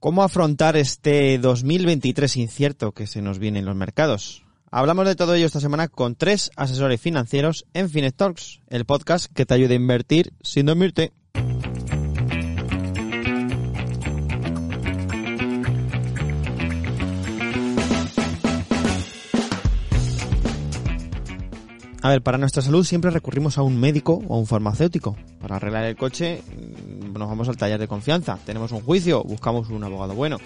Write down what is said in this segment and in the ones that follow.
¿Cómo afrontar este 2023 incierto que se nos viene en los mercados? Hablamos de todo ello esta semana con tres asesores financieros en Finet Talks, el podcast que te ayuda a invertir sin dormirte. A ver, para nuestra salud siempre recurrimos a un médico o a un farmacéutico. Para arreglar el coche mm, nos vamos al taller de confianza. Tenemos un juicio, buscamos un abogado bueno.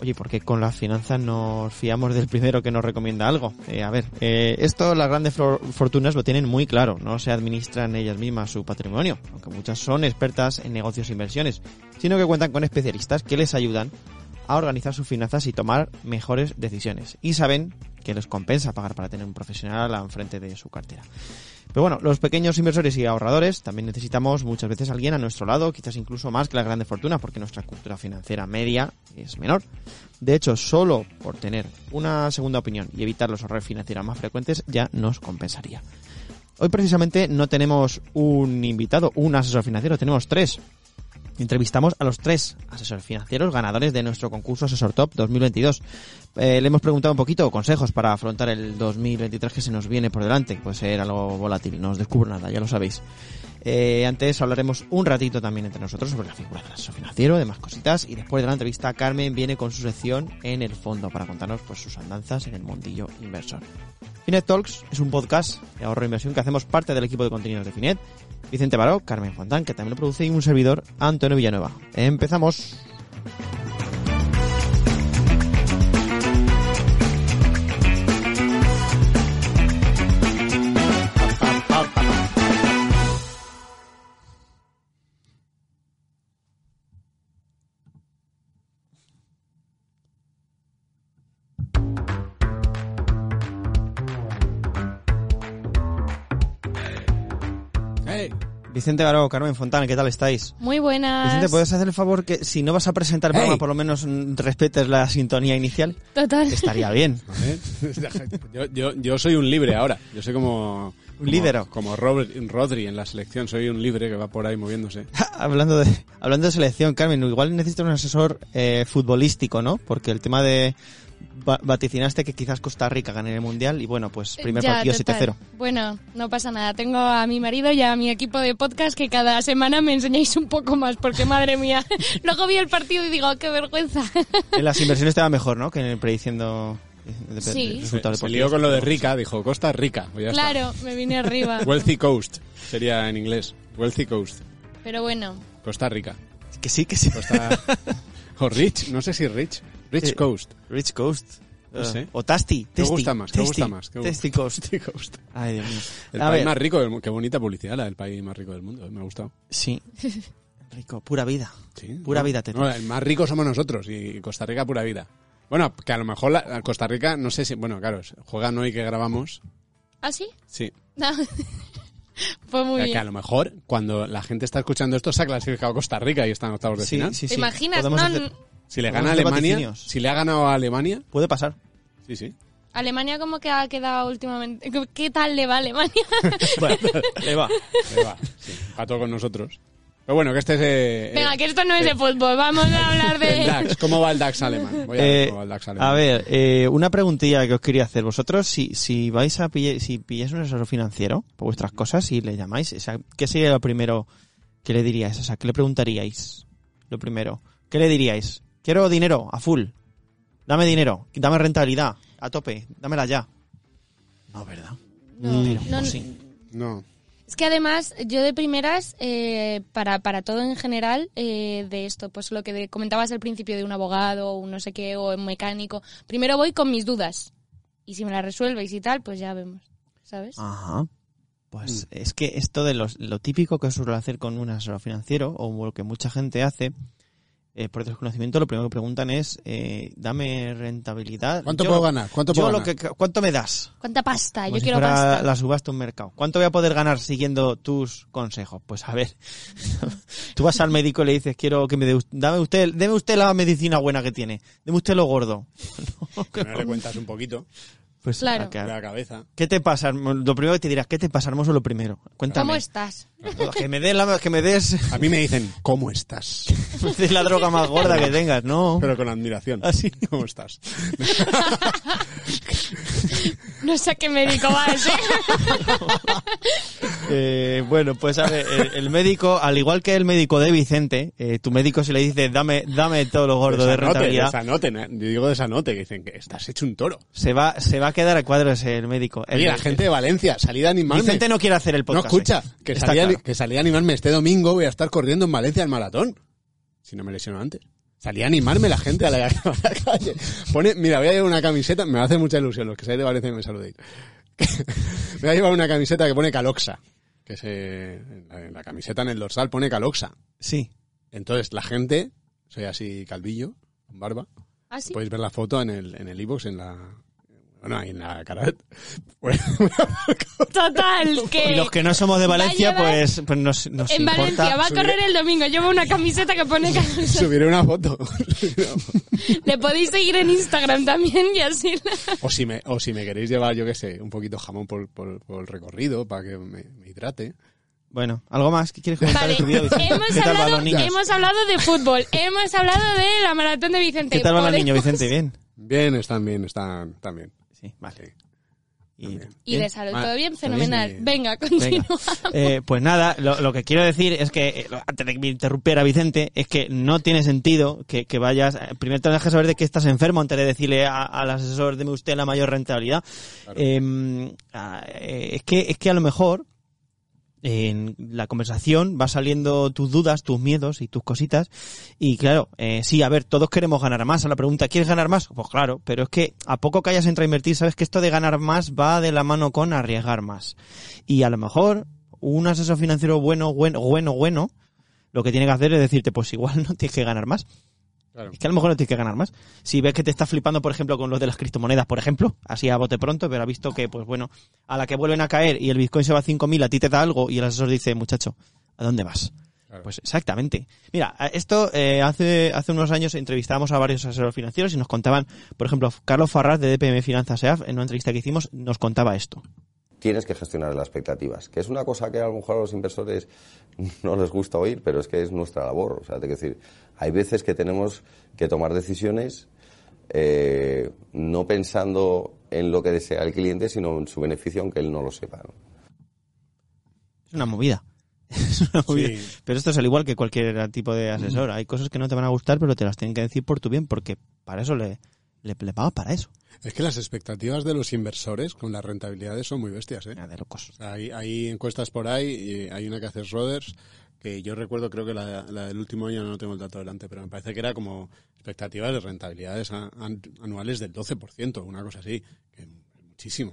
Oye, ¿por qué con las finanzas nos fiamos del primero que nos recomienda algo? Eh, a ver, eh, esto las grandes for- fortunas lo tienen muy claro. No se administran ellas mismas su patrimonio, aunque muchas son expertas en negocios e inversiones, sino que cuentan con especialistas que les ayudan a organizar sus finanzas y tomar mejores decisiones. Y saben que les compensa pagar para tener un profesional al frente de su cartera. Pero bueno, los pequeños inversores y ahorradores también necesitamos muchas veces alguien a nuestro lado, quizás incluso más que las grandes fortunas, porque nuestra cultura financiera media es menor. De hecho, solo por tener una segunda opinión y evitar los errores financieros más frecuentes ya nos compensaría. Hoy precisamente no tenemos un invitado, un asesor financiero, tenemos tres. Entrevistamos a los tres asesores financieros ganadores de nuestro concurso Asesor Top 2022. Eh, le hemos preguntado un poquito consejos para afrontar el 2023 que se nos viene por delante. Puede ser algo volátil, no os descubro nada, ya lo sabéis. Eh, antes hablaremos un ratito también entre nosotros sobre la figura del asesor financiero, demás cositas. Y después de la entrevista, Carmen viene con su sección en el fondo para contarnos pues, sus andanzas en el mundillo inversor. Finet Talks es un podcast de ahorro e inversión que hacemos parte del equipo de contenidos de Finet. Vicente Baró, Carmen Fontán, que también lo produce, y un servidor, Antonio Villanueva. Empezamos. Vicente Baró, Carmen Fontán, ¿qué tal estáis? Muy buenas. Vicente, ¿puedes hacer el favor que si no vas a presentar el programa, Hey. por lo menos mm, respetes la sintonía inicial? Total. Estaría bien. Yo, yo, yo soy un libre ahora. Yo soy como... Un como- lídero. Como Robert, Rodri en la selección. Soy un libre que va por ahí moviéndose. hablando de hablando de selección, Carmen, igual necesitas un asesor eh, futbolístico, ¿no? Porque el tema de vaticinaste que quizás Costa Rica gane el mundial y bueno, pues primer Ya, partido total. 7-0. Bueno, no pasa nada. Tengo a mi marido y a mi equipo de podcast que cada semana me enseñáis un poco más, porque madre mía. Luego vi el partido y digo, qué vergüenza. En las inversiones te va mejor, ¿no? Que en el prediciendo de- Sí. de Se, se lió con lo de Rica. Dijo, Costa Rica. Pues ya está. claro, me vine arriba. Wealthy Coast. Sería en inglés. Wealthy Coast. Pero bueno, Costa Rica. Que sí, que sí. Costa... o Rich. No sé si Rich. Rich Eh, Coast. Rich Coast. No sé. O Tasty. ¿Qué Tasty, gusta más? ¿Qué Tasty, gusta más? ¿Qué gusta? Tasty Coast. Tasty Coast. Ay, Dios mío. El A país ver, más rico del mundo. Qué bonita publicidad la del país más rico del mundo. Me ha gustado. Sí. Rico, pura vida. Sí, Pura no, vida te no, el más rico somos nosotros y Costa Rica pura vida. Bueno, que a lo mejor la, la Costa Rica, no sé si, bueno, claro, juegan hoy que grabamos. ¿ah, sí? Sí. No. Pues muy Eh, que a bien. lo mejor cuando la gente está escuchando esto se ha clasificado Costa Rica y están octavos de Sí, final. sí, ¿Te sí. imaginas? Podemos No, hacer- Si le gana a Alemania, si le ha ganado a Alemania, Puede pasar. sí, sí. Alemania como que ha quedado últimamente. ¿Qué- ¿Qué tal le va a Alemania? Bueno, le va. Le va, sí, empató con nosotros. Pero bueno, que este es eh, Venga, eh, que esto no es de fútbol. Vamos a hablar el de... DAX. ¿Cómo va el DAX alemán? Voy a ver Eh, cómo va el DAX alemán. a ver, eh, una preguntilla que os quería hacer. Vosotros, si, si vais a pillar, si pilláis un asesor financiero por vuestras cosas y le llamáis, o sea, ¿qué sería lo primero que le diríais? O sea, ¿qué le preguntaríais? Lo primero. ¿Qué le diríais? Quiero dinero, a full. Dame dinero, dame rentabilidad, a tope, dámela ya. No, ¿verdad? No, Pero, no, sí. No. Es que además, yo de primeras, eh, para, para todo en general, eh, de esto, pues lo que de- comentabas al principio de un abogado, o un no sé qué, o un mecánico, primero voy con mis dudas. Y si me las resuelves y tal, pues ya vemos. ¿Sabes? Ajá. Pues es que esto de los, lo típico que suelo hacer con un asesor financiero, o lo que mucha gente hace, eh, por desconocimiento, lo primero que preguntan es, eh, dame rentabilidad. ¿Cuánto Yo- puedo ganar? ¿Cuánto yo puedo lo ganar? que- ¿Cuánto me das? ¿Cuánta pasta? Como Yo si quiero fuera pasta. la subasta de un mercado. ¿Cuánto voy a poder ganar siguiendo tus consejos? Pues a ver, tú vas al médico y le dices, quiero que me dé, dame usted, deme usted la medicina buena que tiene, deme usted lo gordo. Que no le cuentas un poquito Pues, Claro. a la cabeza. ¿Qué te pasa? Lo primero que te dirás, ¿qué te pasa, hermoso? Lo primero. Cuéntame. ¿Cómo estás? Que me des la, que me des, A mí me dicen, ¿cómo estás? me des la droga más gorda que tengas, ¿no? Pero con admiración. Así. ¿Cómo estás? No sé a qué médico vas, ¿eh? Eh, bueno, pues a ver, el, el médico, al igual que el médico de Vicente, eh, tu médico si le dice, dame, dame todo lo gordo de Desanote, rentabilidad, desanote, ¿no? Yo digo desanote, que dicen que estás hecho un toro. se va, se va a quedar a cuadros el médico. El- Oye, la gente de Valencia, salid a animarme. Vicente no quiere hacer el No, podcast. escucha, eh. que salí, a, claro. que salí a animarme este domingo, voy a estar corriendo en Valencia el maratón. Si no me lesiono antes. Salí a animarme la gente a la, a la calle. Pone, mira, voy a llevar una camiseta, me hace mucha ilusión los que seáis de Valencia y me saludéis. me voy a llevar una camiseta que pone Caloxa. Que se, en la, camiseta en el dorsal pone Caloxa. Sí. Entonces, la gente, soy así calvillo, con barba, ¿Ah, sí? podéis ver la foto en el, en el iVoox, en la, bueno, ahí en la cara. Pues, Total, que... Y los que no somos de Valencia, llevar- pues, pues nos, nos En importa. Valencia va a correr el domingo. Lleva una camiseta que pone... Subiré una foto. Le podéis seguir en Instagram también y así... la- O si me, o si me queréis llevar, yo qué sé, un poquito jamón por, por, por el recorrido para que me, me hidrate. Bueno, ¿algo más que quieres comentar Vale, de tu vida, Vicente? hemos ¿Qué tal van hablado, hemos hablado de fútbol, hemos hablado de la maratón de Vicente. ¿Qué tal van los niños, Vicente? Bien. Bien, están bien, están, están bien. Sí, vale. Sí. Y, de salud, todo bien, fenomenal. Venga, continúa. Eh, pues nada, lo, lo que quiero decir es que, eh, antes de que me interrumpiera Vicente, es que no tiene sentido que, que vayas, eh, primero tienes que saber de que estás enfermo antes de decirle a- al asesor, deme usted la mayor rentabilidad. Claro. Eh, ah, eh, es que, es que a lo mejor, en la conversación va saliendo tus dudas, tus miedos y tus cositas. Y claro, eh, sí, a ver, todos queremos ganar más. A la pregunta, ¿quieres ganar más? Pues claro, pero es que a poco que hayas entrado a invertir, sabes que esto de ganar más va de la mano con arriesgar más. Y a lo mejor un asesor financiero bueno, bueno, bueno, bueno, lo que tiene que hacer es decirte, pues igual no tienes que ganar más. Claro. Es que a lo mejor no tienes que ganar más. Si ves que te está flipando, por ejemplo, con los de las criptomonedas, por ejemplo, así a bote pronto, pero ha visto que, pues bueno, a la que vuelven a caer y el Bitcoin se va a 5.000, a ti te da algo y el asesor dice, muchacho, ¿a dónde vas? Claro. Pues exactamente. Mira, esto eh, hace hace unos años entrevistábamos a varios asesores financieros y nos contaban, por ejemplo, Carlos Farraz de DPM Finanzas EAF, en una entrevista que hicimos, nos contaba esto. Tienes que gestionar las expectativas, que es una cosa que a lo mejor a los inversores no les gusta oír, pero es que es nuestra labor. O sea, te quiero decir, hay veces que tenemos que tomar decisiones eh, no pensando en lo que desea el cliente, sino en su beneficio, aunque él no lo sepa. ¿no? Es una movida. Es una movida. Sí. Pero esto es al igual que cualquier tipo de asesor. Hay cosas que no te van a gustar, pero te las tienen que decir por tu bien, porque para eso le, le, le pagas para eso. Es que las expectativas de los inversores con las rentabilidades son muy bestias, ¿eh? De locos. Hay, hay encuestas por ahí, y hay una que hace Roders, que yo recuerdo, creo que la, la del último año no tengo el dato delante, pero me parece que era como expectativas de rentabilidades a- anuales del 12%, una cosa así, que muchísimo.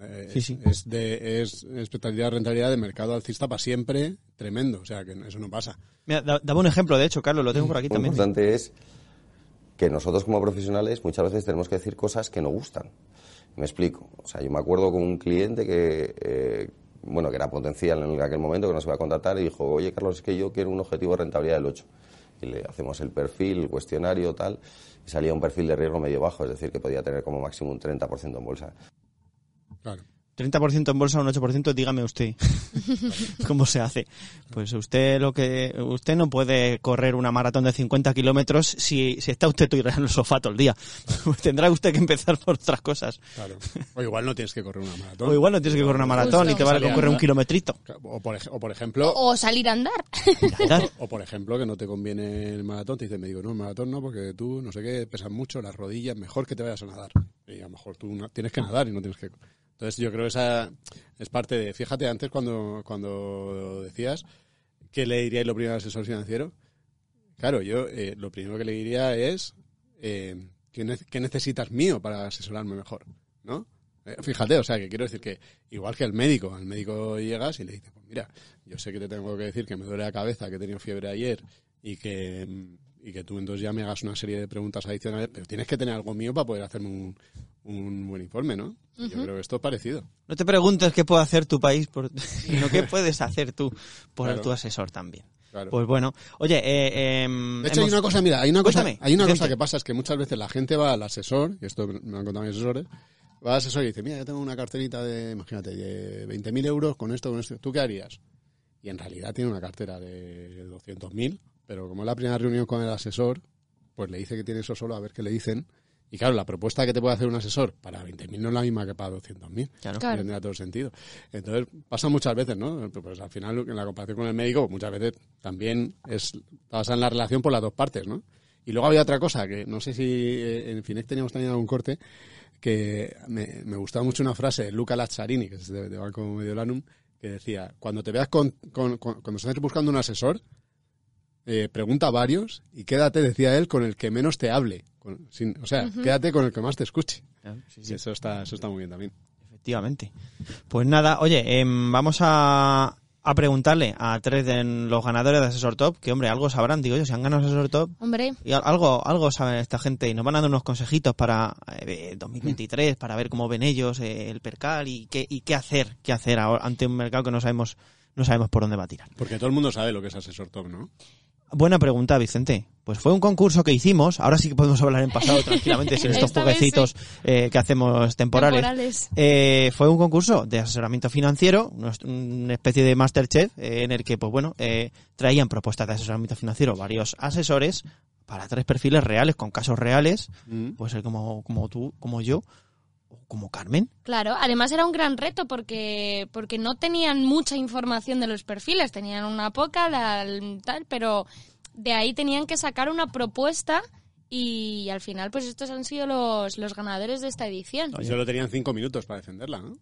Es, Sí, sí. es de, es expectativa de rentabilidad de mercado alcista para siempre tremendo, o sea, que eso no pasa. Mira, da- daba un ejemplo, de hecho, Carlos, lo tengo por aquí Lo también. importante es que nosotros como profesionales muchas veces tenemos que decir cosas que no gustan. Me explico. O sea, yo me acuerdo con un cliente que, eh, bueno, que era potencial en aquel momento, que nos iba a contratar y dijo, oye Carlos, es que yo quiero un objetivo de rentabilidad del 8. Y le hacemos el perfil, el cuestionario, tal, y salía un perfil de riesgo medio bajo, es decir, que podía tener como máximo un 30% en bolsa. Claro. 30% en bolsa, un 8%, dígame usted. ¿Cómo se hace? Pues usted lo que usted no puede correr una maratón de 50 kilómetros si, si está usted tirado en el sofá todo el día. Tendrá usted que empezar por otras cosas. Claro. O igual no tienes que correr una maratón. O igual no tienes que correr una maratón Justo. y te vale con Salía, correr un kilometrito. O por, ej- o por ejemplo, O salir a andar. Andar. O por ejemplo, que no te conviene el maratón, te dice el médico, no, el maratón no, porque tú, no sé qué, pesas mucho, las rodillas, mejor que te vayas a nadar. Y a lo mejor tú tienes que nadar y no tienes que... Entonces yo creo que esa es parte de... Fíjate, antes cuando, cuando decías que le diríais lo primero al asesor financiero, claro, yo eh, lo primero que le diría es, eh, ¿qué, ne- qué necesitas mío para asesorarme mejor? ¿No? Eh, Fíjate, o sea, que quiero decir que igual que al médico, al médico llegas y le dices, pues mira, yo sé que te tengo que decir que me duele la cabeza, que he tenido fiebre ayer y que, y que tú entonces ya me hagas una serie de preguntas adicionales, pero tienes que tener algo mío para poder hacerme un, un buen informe, ¿no? Yo creo que esto es parecido. No te preguntes qué puede hacer tu país, por, sino qué puedes hacer tú por Claro. tu asesor también. Claro. Pues bueno, oye, eh, em, De hecho, hay una cosa, mira, hay una cosa, hay una cosa que pasa, es que muchas veces la gente va al asesor, y esto me lo han contado mis asesores, va al asesor y dice, mira, yo tengo una carterita de, imagínate, de 20.000 euros con esto, con esto, ¿tú qué harías? Y en realidad tiene una cartera de 200.000, pero como es la primera reunión con el asesor, pues le dice que tiene eso solo a ver qué le dicen. Y claro, la propuesta que te puede hacer un asesor para 20.000 no es la misma que para 200.000. Claro. Claro. Tendría todo el sentido. Entonces, pasa muchas veces, ¿no? Pues al final, en la comparación con el médico, muchas veces también es basada en la relación por las dos partes, ¿no? Y luego había otra cosa, que no sé si eh, en Finex teníamos también algún corte, que me, me gustaba mucho una frase de Luca Lazzarini, que es de, de Banco Mediolanum, que decía, cuando te veas con, con- con- cuando estés buscando un asesor, eh, pregunta a varios y quédate, decía él, con el que menos te hable. Con- sin- o sea, quédate con el que más te escuche. Claro, sí, Y sí, eso está, eso está muy bien también. efectivamente. Pues nada, oye, em, vamos a, a preguntarle a tres de los ganadores de Asesor Top, que hombre, algo sabrán, digo yo, si han ganado Asesor Top, Hombre, y al- algo, algo saben esta gente y nos van a dar unos consejitos para eh, 2023, para ver cómo ven ellos eh, el percal y qué, y qué hacer, qué hacer ahora ante un mercado que no sabemos, no sabemos por dónde va a tirar. Porque todo el mundo sabe lo que es asesor top, ¿no? Buena pregunta, Vicente. Pues fue un concurso que hicimos, ahora sí que podemos hablar en pasado tranquilamente sin estos jueguecitos eh, que hacemos temporales. temporales. Eh, fue un concurso de asesoramiento financiero, una especie de Masterchef, eh, en el que, pues bueno, eh, traían propuestas de asesoramiento financiero varios asesores para tres perfiles reales, con casos reales, Mm. puede ser como, como tú, como yo, como Carmen. Claro, además era un gran reto porque, porque no tenían mucha información de los perfiles, tenían una poca, la- tal, pero de ahí tenían que sacar una propuesta y al final pues estos han sido los, los ganadores de esta edición. Solo tenían cinco minutos para defenderla, ¿no?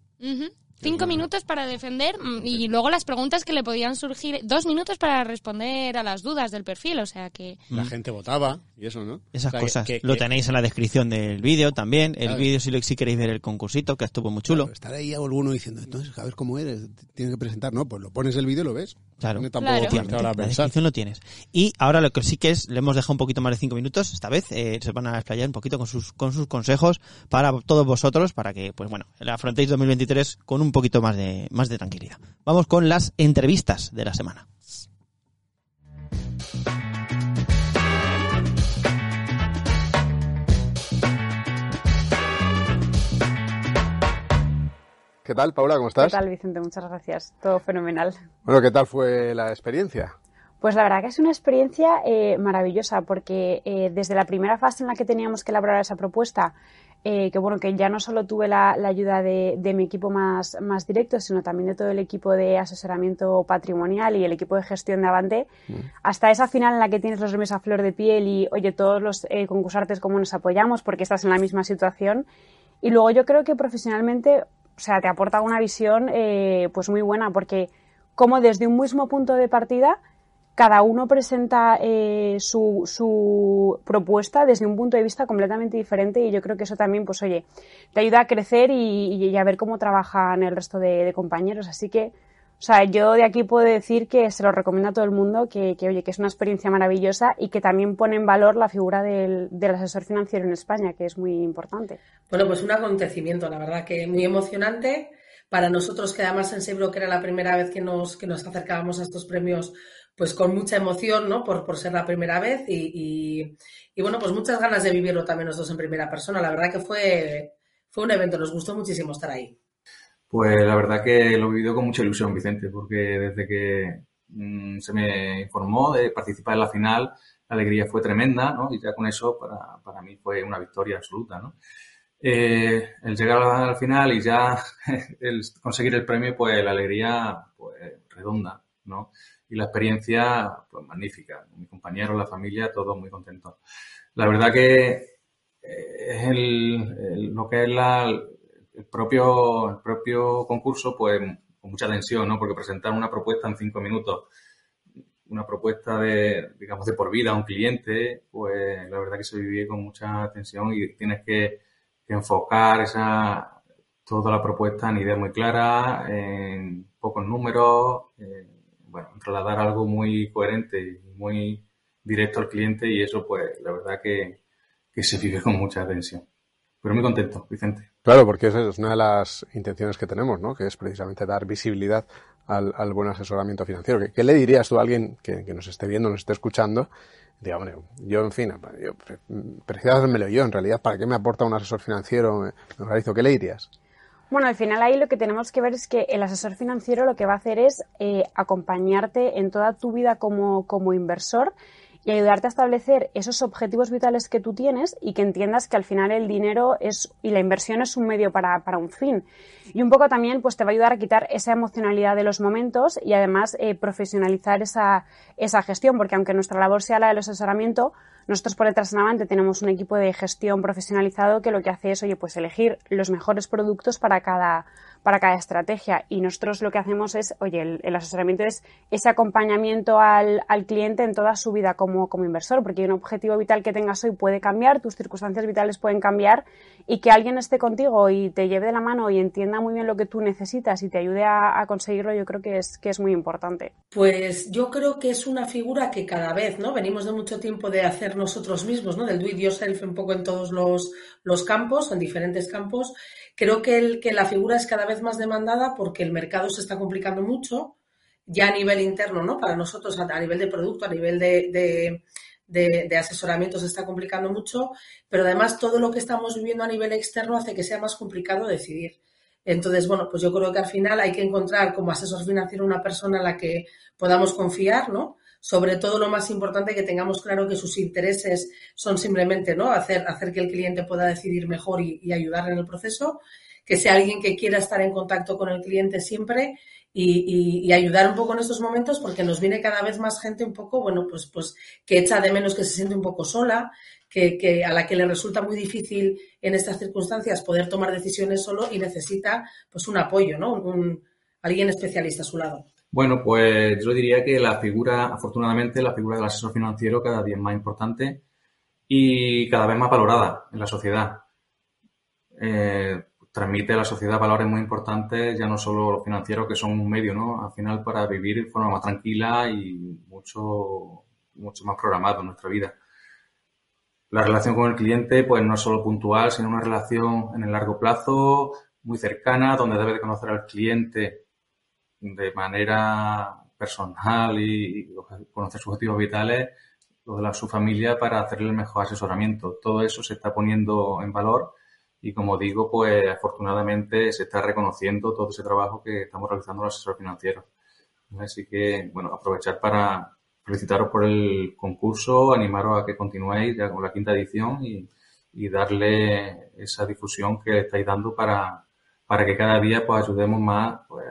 Cinco minutos para defender mm, y luego las preguntas que le podían surgir, dos minutos para responder a las dudas del perfil, o sea que... La gente votaba y eso, ¿no? Esas O sea, que- cosas. que- Lo tenéis en la descripción del vídeo también. El Claro. vídeo si, lo- si queréis ver el concursito, que estuvo muy chulo. Claro, estar ahí alguno diciendo, entonces, a ver cómo eres, tiene que presentar, ¿no? Pues lo pones el vídeo y lo ves. Claro. No tampoco Claro. la descripción lo tienes. Y ahora lo que sí que es, le hemos dejado un poquito más de cinco minutos, esta vez, eh, se van a explayar un poquito con sus, con sus consejos para todos vosotros, para que, pues bueno, la afrontéis 2023 con un poquito más de, más de tranquilidad. Vamos con las entrevistas de la semana. ¿Qué tal, Paula? ¿Cómo ¿Qué estás? tal, Vicente? Muchas gracias. Todo fenomenal. Bueno, ¿qué tal fue la experiencia? Pues la verdad que es una experiencia eh, maravillosa porque eh, desde la primera fase en la que teníamos que elaborar esa propuesta, eh, que bueno, que ya no solo tuve la, la ayuda de, de mi equipo más, más directo, sino también de todo el equipo de asesoramiento patrimonial y el equipo de gestión de Avante, hasta esa final en la que tienes los remes a flor de piel y, oye, todos los eh, concursantes cómo nos apoyamos porque estás en la misma situación. Y luego yo creo que profesionalmente, o sea, te aporta una visión eh, pues muy buena porque como desde un mismo punto de partida cada uno presenta eh, su, su propuesta desde un punto de vista completamente diferente y yo creo que eso también, pues oye, te ayuda a crecer y, y a ver cómo trabajan el resto de, compañeros. Así que, o sea, yo de aquí puedo decir que se lo recomiendo a todo el mundo, que, que, oye, que es una experiencia maravillosa y que también pone en valor la figura del, del asesor financiero en España, que es muy importante. Bueno, pues un acontecimiento, la verdad que muy emocionante. Para nosotros, que además en Sebro, que era la primera vez que nos, que nos acercábamos a estos premios, pues con mucha emoción, ¿no? Por, ser la primera vez y, y, y, bueno, pues muchas ganas de vivirlo también nosotros en primera persona. La verdad que fue, fue un evento, nos gustó muchísimo estar ahí. Pues la verdad que lo he vivido con mucha ilusión, Vicente, porque desde que mmm, se me informó de participar en la final, la alegría fue tremenda, ¿no? Y ya con eso para, para mí fue una victoria absoluta, ¿no? Eh, el llegar al final y ya conseguir el premio, pues la alegría, pues redonda, ¿no? Y la experiencia, pues magnífica. Mi compañero, la familia, todos muy contentos. La verdad que es el, el, lo que es la, el propio, el propio concurso, pues con mucha tensión, ¿no? Porque presentar una propuesta en cinco minutos, una propuesta de, digamos, de por vida a un cliente, pues la verdad que se vive con mucha tensión y tienes que, que enfocar esa, toda la propuesta en ideas muy claras, en pocos números, eh, bueno, trasladar algo muy coherente y muy, directo al cliente y eso, pues, la verdad que, que se vive con mucha atención. Pero muy contento, Vicente. Claro, porque esa es una de las intenciones que tenemos, ¿no? Que es precisamente dar visibilidad al, al buen asesoramiento financiero. ¿Qué, ¿Qué, le dirías tú a alguien que, que, nos esté viendo, nos esté escuchando? Diga, hombre, yo, en fin, yo prefiero hacérmelo yo, en realidad, ¿para qué me aporta un asesor financiero? Me, me ¿qué le dirías? Bueno, al final ahí lo que tenemos que ver es que el asesor financiero lo que va a hacer es eh, acompañarte en toda tu vida como, como inversor y ayudarte a establecer esos objetivos vitales que tú tienes y que entiendas que al final el dinero es y la inversión es un medio para, para un fin. Y un poco también pues te va a ayudar a quitar esa emocionalidad de los momentos y además eh, profesionalizar esa, esa gestión, porque aunque nuestra labor sea la del asesoramiento, nosotros por detrás en Avante tenemos un equipo de gestión profesionalizado que lo que hace es, oye, pues elegir los mejores productos para cada, para cada estrategia. Y nosotros lo que hacemos es, oye, el, el asesoramiento es ese acompañamiento al, al, cliente en toda su vida como, como inversor, porque un objetivo vital que tengas hoy puede cambiar, tus circunstancias vitales pueden cambiar y que alguien esté contigo y te lleve de la mano y entienda muy bien lo que tú necesitas y te ayude a, a conseguirlo, yo creo que es, que es muy importante. Pues yo creo que es una figura que cada vez, ¿no? Venimos de mucho tiempo de hacer nosotros mismos, ¿no? Del do it yourself un poco en todos los, los campos, en diferentes campos. Creo que, el, que la figura es cada vez más demandada porque el mercado se está complicando mucho, ya a nivel interno, ¿no? Para nosotros, a, nivel de producto, a nivel de, de, asesoramiento se está complicando mucho, pero además todo lo que estamos viviendo a nivel externo hace que sea más complicado decidir. Entonces, bueno, pues yo creo que al final hay que encontrar como asesor financiero una persona en la que podamos confiar, ¿no? Sobre todo lo más importante que tengamos claro que sus intereses son simplemente, ¿no? Hacer, hacer que el cliente pueda decidir mejor y, y ayudarle en el proceso, que sea alguien que quiera estar en contacto con el cliente siempre y, ayudar un poco en estos momentos porque nos viene cada vez más gente un poco, bueno, pues, pues que echa de menos que se siente un poco sola, que, que, a la que le resulta muy difícil en estas circunstancias poder tomar decisiones solo y necesita pues un apoyo, ¿no? Un, alguien especialista a su lado. Bueno, pues yo diría que la figura, afortunadamente, la figura del asesor financiero cada día es más importante y cada vez más valorada en la sociedad. Eh, transmite a la sociedad valores muy importantes, ya no solo los financieros, que son un medio, ¿no? Al final para vivir de forma más tranquila y mucho, mucho más programado en nuestra vida. La relación con el cliente, pues no es solo puntual, sino una relación en el largo plazo, muy cercana, donde debe de conocer al cliente de manera personal y conocer sus objetivos vitales, los de la, su familia, para hacerle el mejor asesoramiento. Todo eso se está poniendo en valor y, como digo, pues afortunadamente se está reconociendo todo ese trabajo que estamos realizando los asesores financieros. Así que, bueno, aprovechar para, felicitaros por el concurso, animaros a que continuéis ya con la quinta edición y, y darle esa difusión que estáis dando para, para que cada día pues ayudemos más pues,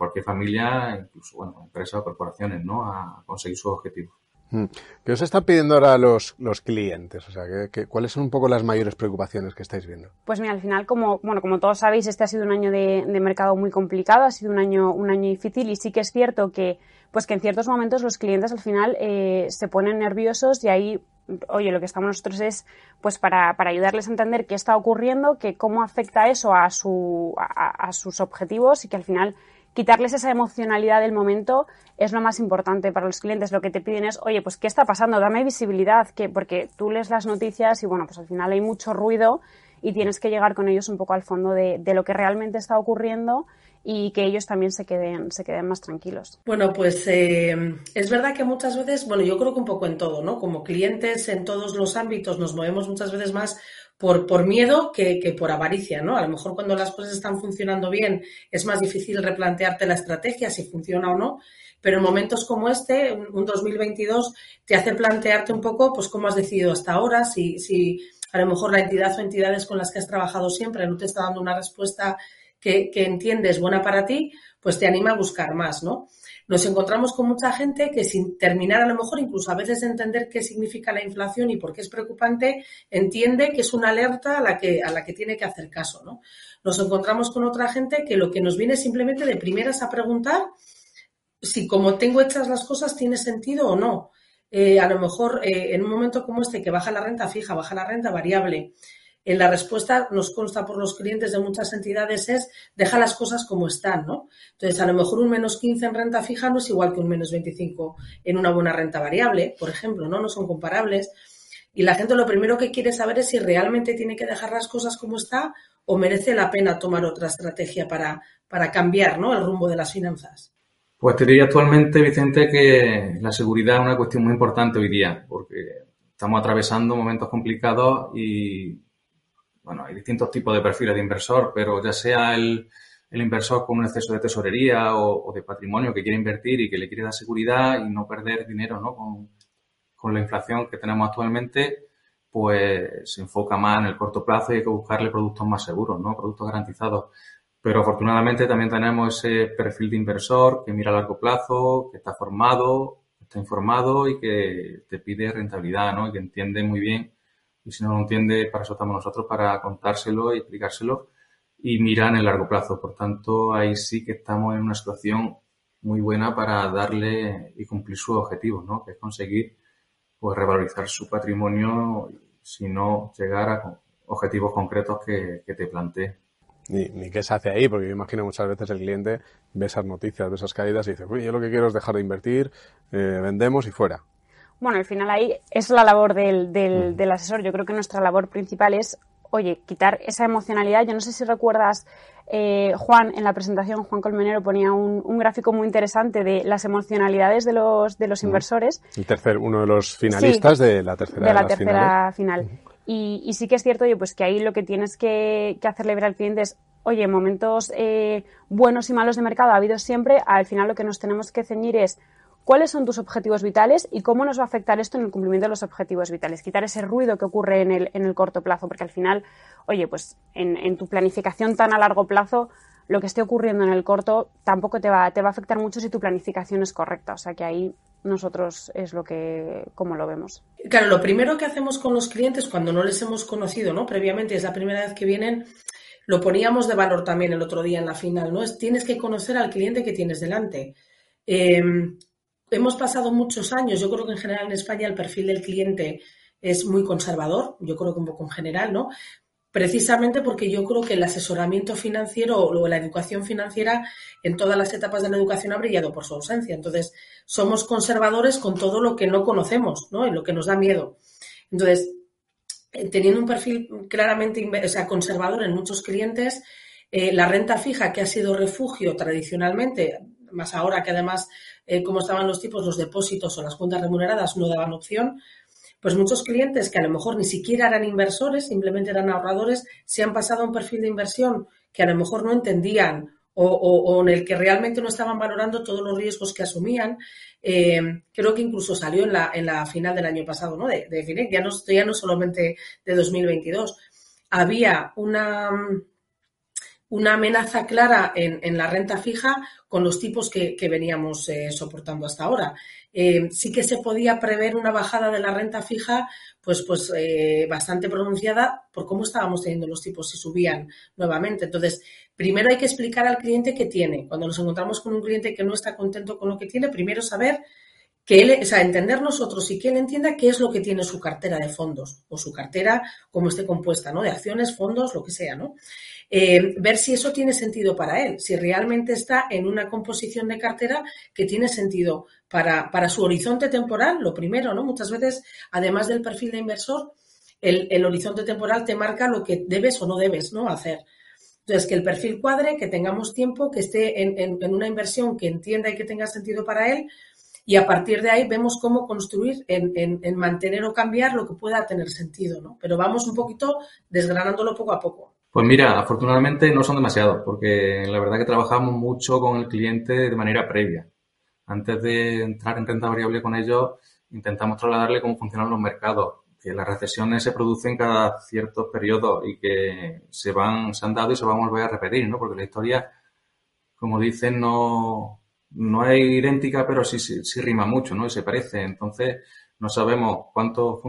cualquier familia, incluso bueno, empresas o corporaciones, ¿no? a conseguir sus objetivos. Mm. ¿Qué os están pidiendo ahora los, los clientes? O sea, ¿qué, qué, cuáles son un poco las mayores preocupaciones que estáis viendo? Pues mira, al final, como, bueno, como todos sabéis, este ha sido un año de, de mercado muy complicado, ha sido un año, un año difícil y sí que es cierto que, pues que en ciertos momentos los clientes al final eh, se ponen nerviosos y ahí oye, lo que estamos nosotros es pues para, para ayudarles a entender qué está ocurriendo, que cómo afecta eso a, su, a, a sus objetivos y que al final quitarles esa emocionalidad del momento es lo más importante para los clientes. Lo que te piden es, oye, pues, ¿qué está pasando? Dame visibilidad, que, porque tú lees las noticias y, bueno, pues al final hay mucho ruido y tienes que llegar con ellos un poco al fondo de, lo que realmente está ocurriendo y que ellos también se queden, se queden más tranquilos. Bueno, pues eh, es verdad que muchas veces, bueno, yo creo que un poco en todo, ¿no? Como clientes en todos los ámbitos nos movemos muchas veces más por, por miedo que, que, por avaricia, ¿no? A lo mejor cuando las cosas están funcionando bien es más difícil replantearte la estrategia, si funciona o no, pero en momentos como este, un 2022, te hace plantearte un poco, pues, cómo has decidido hasta ahora, si, si a lo mejor la entidad o entidades con las que has trabajado siempre no te está dando una respuesta que, que entiendes buena para ti, pues te anima a buscar más, ¿no? Nos encontramos con mucha gente que sin terminar a lo mejor incluso a veces de entender qué significa la inflación y por qué es preocupante, entiende que es una alerta a la que, a la que tiene que hacer caso, ¿no? Nos encontramos con otra gente que lo que nos viene simplemente de primeras a preguntar si como tengo hechas las cosas tiene sentido o no. Eh, a lo mejor eh, en un momento como este que baja la renta fija, baja la renta variable, en la respuesta nos consta por los clientes de muchas entidades es deja las cosas como están, ¿no? Entonces, a lo mejor un menos 15 en renta fija no es igual que un menos 25 en una buena renta variable, por ejemplo, ¿no? No son comparables. Y la gente lo primero que quiere saber es si realmente tiene que dejar las cosas como está o merece la pena tomar otra estrategia para, para cambiar ¿no? el rumbo de las finanzas. Pues te diría actualmente, Vicente, que la seguridad es una cuestión muy importante hoy día, porque estamos atravesando momentos complicados y bueno, hay distintos tipos de perfiles de inversor, pero ya sea el, inversor con un exceso de tesorería o, de patrimonio que quiere invertir y que le quiere dar seguridad y no perder dinero ¿no? con, con la inflación que tenemos actualmente, pues se enfoca más en el corto plazo y hay que buscarle productos más seguros, ¿no? productos garantizados. Pero afortunadamente también tenemos ese perfil de inversor que mira a largo plazo, que está formado, está informado y que te pide rentabilidad, ¿no? Y que entiende muy bien y si no lo entiende, para eso estamos nosotros, para contárselo y explicárselo y mira en el largo plazo. Por tanto, ahí sí que estamos en una situación muy buena para darle y cumplir sus objetivos, ¿no? Que es conseguir pues revalorizar su patrimonio, si no llegar a objetivos concretos que, te plantee. Ni, ni qué se hace ahí, porque yo imagino muchas veces el cliente ve esas noticias, ve esas caídas y dice, uy, yo lo que quiero es dejar de invertir, eh, vendemos y fuera. Bueno, al final ahí es la labor del, del, asesor. Yo creo que nuestra labor principal es, oye, quitar esa emocionalidad. Yo no sé si recuerdas, eh, Juan, en la presentación, Juan Colmenero ponía un, un, gráfico muy interesante de las emocionalidades de los, de los inversores. El tercer, uno de los finalistas de la tercera De la tercera final. Y, y, sí que es cierto, oye, pues que ahí lo que tienes que, que hacerle ver al cliente es, oye, momentos eh, buenos y malos de mercado ha habido siempre. Al final lo que nos tenemos que ceñir es cuáles son tus objetivos vitales y cómo nos va a afectar esto en el cumplimiento de los objetivos vitales. Quitar ese ruido que ocurre en el, en el corto plazo, porque al final, oye, pues en, tu planificación tan a largo plazo, lo que esté ocurriendo en el corto tampoco te va, te va a afectar mucho si tu planificación es correcta. O sea que ahí nosotros es lo que, como lo vemos. Claro, lo primero que hacemos con los clientes cuando no les hemos conocido, ¿no? Previamente es la primera vez que vienen, lo poníamos de valor también el otro día en la final, ¿no? Es tienes que conocer al cliente que tienes delante. Eh, hemos pasado muchos años, yo creo que en general en España el perfil del cliente es muy conservador, yo creo que un poco en general, ¿no? Precisamente porque yo creo que el asesoramiento financiero o la educación financiera en todas las etapas de la educación ha brillado por su ausencia. Entonces, somos conservadores con todo lo que no conocemos, ¿no? En lo que nos da miedo. Entonces, eh, teniendo un perfil claramente o sea, conservador en muchos clientes, eh, la renta fija, que ha sido refugio tradicionalmente, más ahora que además, eh, como estaban los tipos, los depósitos o las cuentas remuneradas no daban opción, pues muchos clientes que a lo mejor ni siquiera eran inversores, simplemente eran ahorradores, se han pasado a un perfil de inversión que a lo mejor no entendían o, en el que realmente no estaban valorando todos los riesgos que asumían. Eh, creo que incluso salió en la, en la final del año pasado, ¿no? De, de ya no, ya no solamente de 2022. Había una, una amenaza clara en, la renta fija con los tipos que, veníamos eh, soportando hasta ahora. Eh, sí que se podía prever una bajada de la renta fija, pues, pues eh, bastante pronunciada por cómo estábamos teniendo los tipos si subían nuevamente. Entonces, primero hay que explicar al cliente qué tiene. Cuando nos encontramos con un cliente que no está contento con lo que tiene, primero saber que él, o sea, entender nosotros y que él entienda qué es lo que tiene su cartera de fondos o su cartera como esté compuesta, ¿no? De acciones, fondos, lo que sea, ¿no? Eh, ver si eso tiene sentido para él, si realmente está en una composición de cartera que tiene sentido para, para su horizonte temporal, lo primero, ¿no? Muchas veces, además del perfil de inversor, el, horizonte temporal te marca lo que debes o no debes, ¿no? Hacer. Entonces, que el perfil cuadre, que tengamos tiempo, que esté en, una inversión que entienda y que tenga sentido para él, y a partir de ahí vemos cómo construir en, en, mantener o cambiar lo que pueda tener sentido, ¿no? Pero vamos un poquito desgranándolo poco a poco. Pues mira, afortunadamente no son demasiados, porque la verdad que trabajamos mucho con el cliente de manera previa. Antes de entrar en renta variable con ellos, intentamos trasladarle cómo funcionan los mercados, que las recesiones se producen cada ciertos periodos y que se van, se han dado y se van a volver a repetir, ¿no? Porque la historia, como dicen, no, no es idéntica, pero sí, sí, sí rima mucho, ¿no? Y se parece. Entonces, no sabemos cuánto,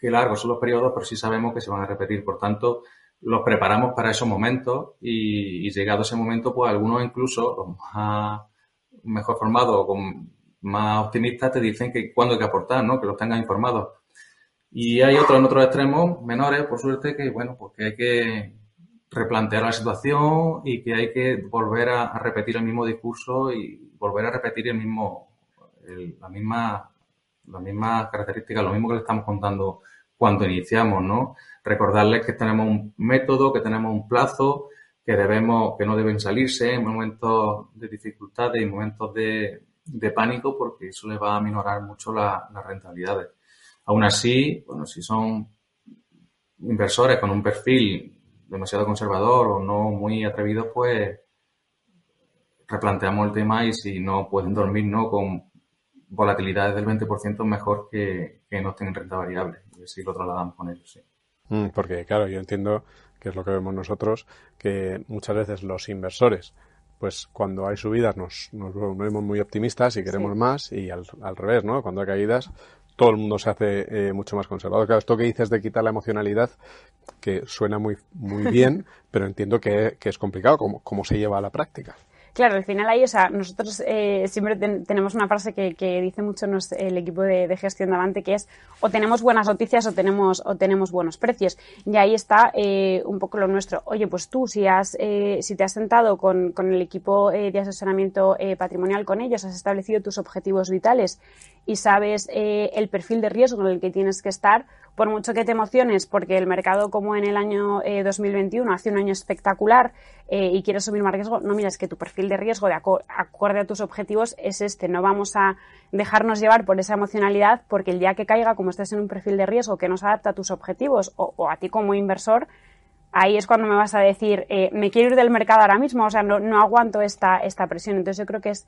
qué largos son los periodos, pero sí sabemos que se van a repetir. Por tanto, los preparamos para esos momentos y, llegado ese momento, pues algunos incluso, los más mejor formados o con más optimistas, te dicen que cuándo hay que aportar, ¿no? Que los tengan informados. Y hay otros en otros extremos menores, por suerte, que bueno, pues que hay que replantear la situación y que hay que volver a, repetir el mismo discurso y volver a repetir el mismo, la misma, las mismas características, lo mismo que le estamos contando cuando iniciamos, ¿no? Recordarles que tenemos un método, que tenemos un plazo, que debemos, que no deben salirse en momentos de dificultades y momentos de, pánico, porque eso les va a minorar mucho las rentabilidades. Aún así, bueno, si son inversores con un perfil demasiado conservador o no muy atrevido, pues replanteamos el tema y si no pueden dormir ¿no? con volatilidades del 20% mejor que, que no estén en renta variable. Y así lo trasladamos con ellos, sí. Mm, porque, claro, yo entiendo que es lo que vemos nosotros, que muchas veces los inversores, pues cuando hay subidas nos, nos vemos muy optimistas y queremos más y al, al, revés, ¿no? Cuando hay caídas todo el mundo se hace eh, mucho más conservador. Claro, esto que dices de quitar la emocionalidad, que suena muy, muy bien, pero entiendo que, que es complicado, ¿cómo, ¿cómo se lleva a la práctica? Claro, al final ahí, o sea, nosotros eh, siempre tenemos una frase que, dice mucho el equipo de, gestión de Avante, que es o tenemos buenas noticias o tenemos, o tenemos buenos precios. Y ahí está eh, un poco lo nuestro. Oye, pues tú, si, has, eh, si te has sentado con, con el equipo de asesoramiento patrimonial con ellos, has establecido tus objetivos vitales y sabes el perfil de riesgo en el que tienes que estar, por mucho que te emociones, porque el mercado como en el año 2021 hace un año espectacular y quieres subir más riesgo, no miras que tu perfil de riesgo de acorde a tus objetivos es este. No vamos a dejarnos llevar por esa emocionalidad porque el día que caiga, como estés en un perfil de riesgo que no se adapta a tus objetivos o, a ti como inversor, ahí es cuando me vas a decir, eh, me quiero ir del mercado ahora mismo, o sea, no, no aguanto esta, esta presión. Entonces yo creo que es,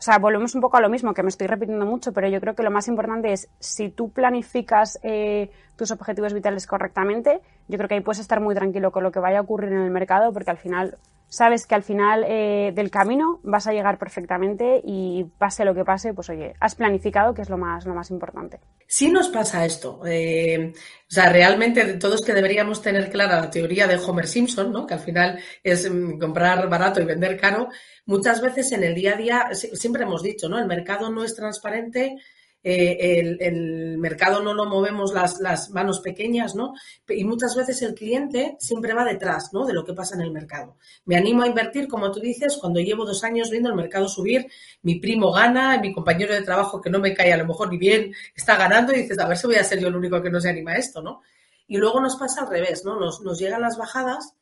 o sea, volvemos un poco a lo mismo, que me estoy repitiendo mucho, pero yo creo que lo más importante es, si tú planificas eh, tus objetivos vitales correctamente, yo creo que ahí puedes estar muy tranquilo con lo que vaya a ocurrir en el mercado, porque al final sabes que al final eh, del camino vas a llegar perfectamente y pase lo que pase, pues oye, has planificado, que es lo más, lo más importante. Sí nos pasa esto. Eh, o sea, realmente todos que deberíamos tener clara la teoría de Homer Simpson, ¿no? que al final es mm, comprar barato y vender caro, muchas veces en el día a día, siempre hemos dicho, ¿no? El mercado no es transparente, eh, el, mercado no lo movemos las, las, manos pequeñas, ¿no? Y muchas veces el cliente siempre va detrás, ¿no? De lo que pasa en el mercado. Me animo a invertir, como tú dices, cuando llevo dos años viendo el mercado subir, mi primo gana, mi compañero de trabajo que no me cae a lo mejor ni bien está ganando y dices, a ver si voy a ser yo el único que no se anima a esto, ¿no? Y luego nos pasa al revés, ¿no? Nos, nos llegan las bajadas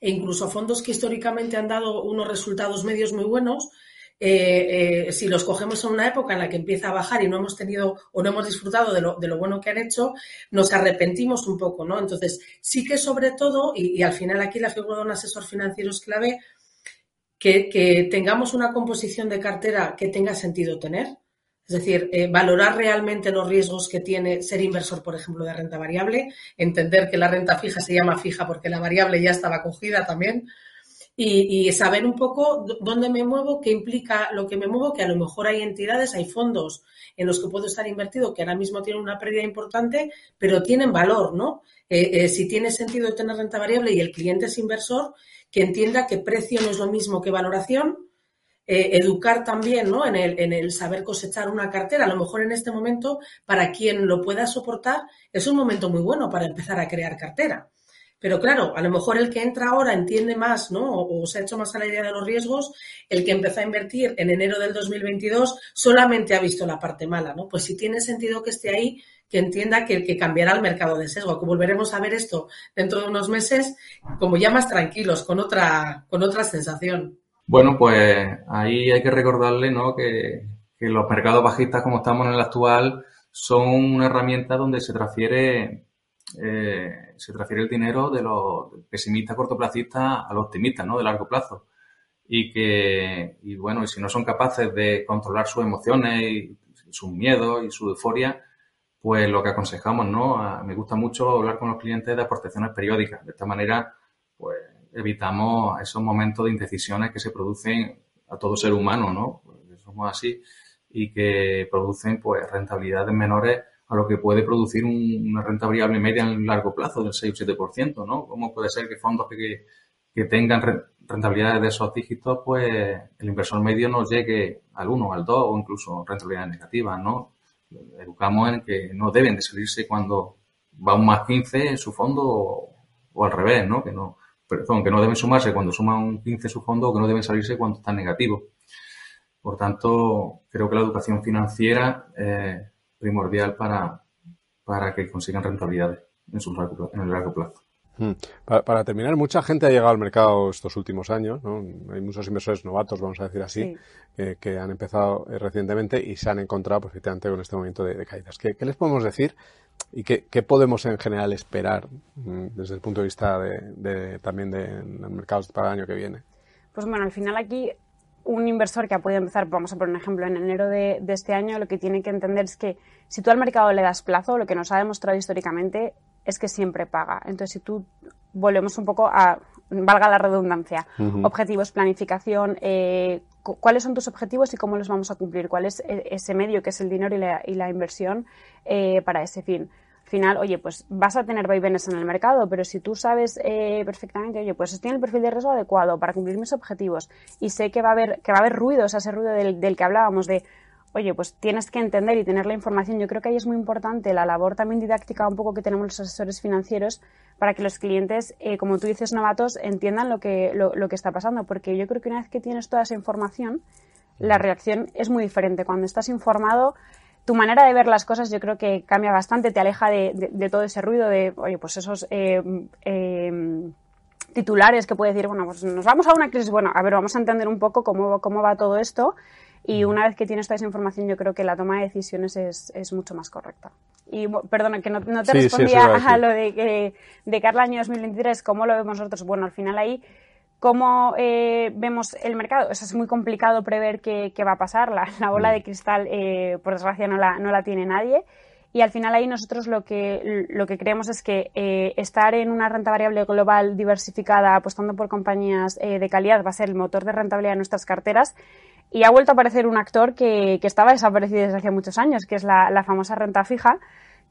e incluso fondos que históricamente han dado unos resultados medios muy buenos, eh, eh, si los cogemos en una época en la que empieza a bajar y no hemos tenido o no hemos disfrutado de lo, de lo bueno que han hecho, nos arrepentimos un poco, ¿no? Entonces, sí que sobre todo, y, al final aquí la figura de un asesor financiero es clave, que, tengamos una composición de cartera que tenga sentido tener. Es decir, eh, valorar realmente los riesgos que tiene ser inversor, por ejemplo, de renta variable, entender que la renta fija se llama fija porque la variable ya estaba cogida también, y, saber un poco dónde me muevo, qué implica lo que me muevo, que a lo mejor hay entidades, hay fondos en los que puedo estar invertido que ahora mismo tienen una pérdida importante, pero tienen valor, ¿no? Eh, eh, si tiene sentido tener renta variable y el cliente es inversor, que entienda que precio no es lo mismo que valoración, eh, educar también ¿no? en, el, en el saber cosechar una cartera. A lo mejor en este momento, para quien lo pueda soportar, es un momento muy bueno para empezar a crear cartera. Pero claro, a lo mejor el que entra ahora entiende más, ¿no? O, se ha hecho más a la idea de los riesgos, el que empezó a invertir en enero del 2022 solamente ha visto la parte mala, ¿no? Pues si tiene sentido que esté ahí, que entienda que, que cambiará el mercado de sesgo, que volveremos a ver esto dentro de unos meses como ya más tranquilos, con otra, con otra sensación. Bueno, pues ahí hay que recordarle, ¿no? Que, que los mercados bajistas como estamos en el actual son una herramienta donde se transfiere eh, se transfiere el dinero de los pesimistas cortoplacistas a los optimistas, ¿no? De largo plazo. Y que, y bueno, y si no son capaces de controlar sus emociones y sus miedos y su euforia, pues lo que aconsejamos, ¿no? me gusta mucho hablar con los clientes de aportaciones periódicas. De esta manera, pues evitamos esos momentos de indecisiones que se producen a todo ser humano, ¿no? Pues somos así y que producen, pues, rentabilidades menores a lo que puede producir una renta variable media en largo plazo del 6 o 7%, ¿no? ¿Cómo puede ser que fondos que, tengan rentabilidades de esos dígitos, pues el inversor medio no llegue al 1, al 2 o incluso rentabilidades negativas, ¿no? educamos en que no deben de salirse cuando va un más 15 en su fondo o, al revés, ¿no? Que no, perdón, que no deben sumarse cuando suma un 15 en su fondo o que no deben salirse cuando están negativos. Por tanto, creo que la educación financiera es primordial para, para que consigan rentabilidades en, su, en el largo plazo. Hmm. Para, terminar, mucha gente ha llegado al mercado estos últimos años, ¿no? Hay muchos inversores novatos, vamos a decir así, que, han empezado eh, recientemente y se han encontrado perfectamente con este momento de, caídas. ¿Qué, les podemos decir y qué, podemos en general esperar mm, desde el punto de vista de, también de, mercados para el año que viene? Pues bueno, al final aquí un inversor que ha podido empezar, vamos a poner un ejemplo, en enero de, de, este año, lo que tiene que entender es que si tú al mercado le das plazo, lo que nos ha demostrado históricamente es que siempre paga. Entonces, si tú volvemos un poco a, valga la redundancia, objetivos, planificación, eh, cuáles son tus objetivos y cómo los vamos a cumplir, cuál es e, ese medio que es el dinero y la, inversión eh, para ese fin. Al final, oye, pues vas a tener vaivenes en el mercado, pero si tú sabes eh, perfectamente, oye, pues tiene el perfil de riesgo adecuado para cumplir mis objetivos y sé que va a haber, que va a haber ruido, ese ruido del, del que hablábamos de oye, pues tienes que entender y tener la información. Yo creo que ahí es muy importante la labor también didáctica un poco que tenemos los asesores financieros para que los clientes, eh, como tú dices, novatos, entiendan lo que, lo, que está pasando. Porque yo creo que una vez que tienes toda esa información, la reacción es muy diferente. Cuando estás informado, tu manera de ver las cosas yo creo que cambia bastante, te aleja de, todo ese ruido de, oye, pues esos... Eh, eh, titulares que puede decir, bueno, pues nos vamos a una crisis, bueno, a ver, vamos a entender un poco cómo, cómo va todo esto y una vez que tienes toda esa información, yo creo que la toma de decisiones es, es mucho más correcta. Y perdona, que no, te respondía a, lo de, de cara al año 2023, ¿cómo lo vemos nosotros? Bueno, al final ahí, ¿cómo eh, vemos el mercado? Eso es muy complicado prever qué, qué va a pasar. La, la bola de cristal, eh, por desgracia, no la, no la tiene nadie. Y al final ahí nosotros lo que, lo que creemos es que eh, estar en una renta variable global diversificada, apostando por compañías de calidad, va a ser el motor de rentabilidad de nuestras carteras y ha vuelto a aparecer un actor que, que estaba desaparecido desde hace muchos años, que es la, la famosa renta fija,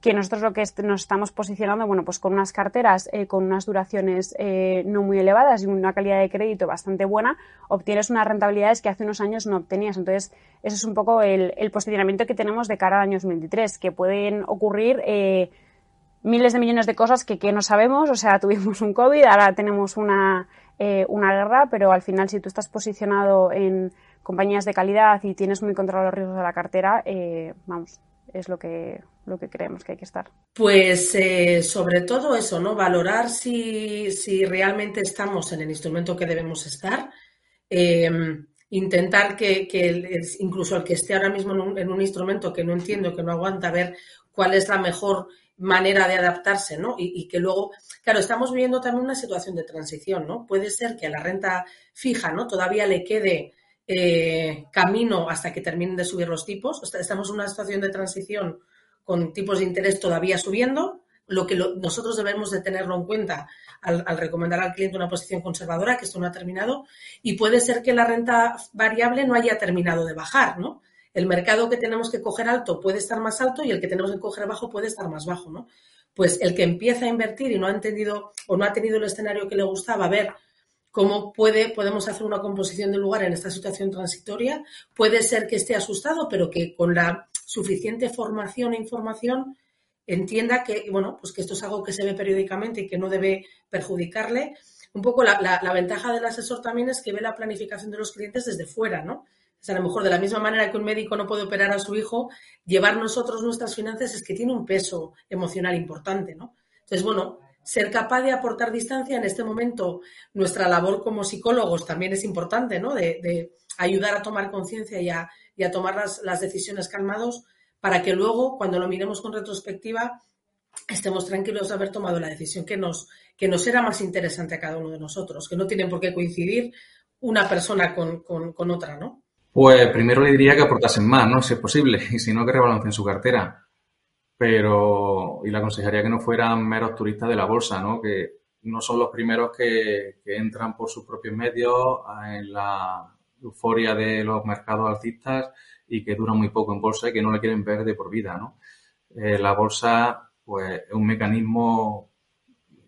que nosotros lo que nos estamos posicionando, bueno, pues con unas carteras eh, con unas duraciones eh, no muy elevadas y una calidad de crédito bastante buena, obtienes unas rentabilidades que hace unos años no obtenías. Entonces, ese es un poco el, posicionamiento que tenemos de cara al año 2023, que pueden ocurrir eh, miles de millones de cosas que, que no sabemos. O sea, tuvimos un COVID, ahora tenemos una, eh, una guerra, pero al final, si tú estás posicionado en compañías de calidad y tienes muy controlados los riesgos de la cartera, eh, vamos, es lo que, lo que creemos que hay que estar. Pues eh, sobre todo eso, ¿no? Valorar si, si, realmente estamos en el instrumento que debemos estar. Em, intentar que, que, incluso el que esté ahora mismo en un, en un, instrumento que no entiendo, que no aguanta, ver cuál es la mejor manera de adaptarse, ¿no? Y, y, que luego, claro, estamos viviendo también una situación de transición, ¿no? Puede ser que a la renta fija, ¿no? Todavía le quede eh, camino hasta que terminen de subir los tipos. Estamos en una situación de transición con tipos de interés todavía subiendo, lo que nosotros debemos de tenerlo en cuenta al, recomendar al cliente una posición conservadora, que esto no ha terminado, y puede ser que la renta variable no haya terminado de bajar, ¿no? El mercado que tenemos que coger alto puede estar más alto y el que tenemos que coger bajo puede estar más bajo, ¿no? Pues el que empieza a invertir y no ha entendido o no ha tenido el escenario que le gustaba, ver cómo puede, podemos hacer una composición del lugar en esta situación transitoria. Puede ser que esté asustado, pero que con la suficiente formación e información entienda que, bueno, pues que esto es algo que se ve periódicamente y que no debe perjudicarle. Un poco la, la, ventaja del asesor también es que ve la planificación de los clientes desde fuera, ¿no? Es a lo mejor de la misma manera que un médico no puede operar a su hijo, llevar nosotros nuestras finanzas es que tiene un peso emocional importante, ¿no? Entonces, bueno, ser capaz de aportar distancia en este momento, nuestra labor como psicólogos también es importante, ¿no? De, ayudar a tomar conciencia y a, tomar las, decisiones calmados para que luego, cuando lo miremos con retrospectiva, estemos tranquilos de haber tomado la decisión que nos, que nos era más interesante a cada uno de nosotros, que no tienen por qué coincidir una persona con, con otra, ¿no? Pues primero le diría que aportasen más, ¿no? Si es posible, y si no, que rebalanceen su cartera pero y le aconsejaría que no fueran meros turistas de la bolsa, ¿no? Que no son los primeros que, entran por sus propios medios en la euforia de los mercados alcistas y que duran muy poco en bolsa y que no le quieren ver de por vida, ¿no? Eh, la bolsa, pues, es un mecanismo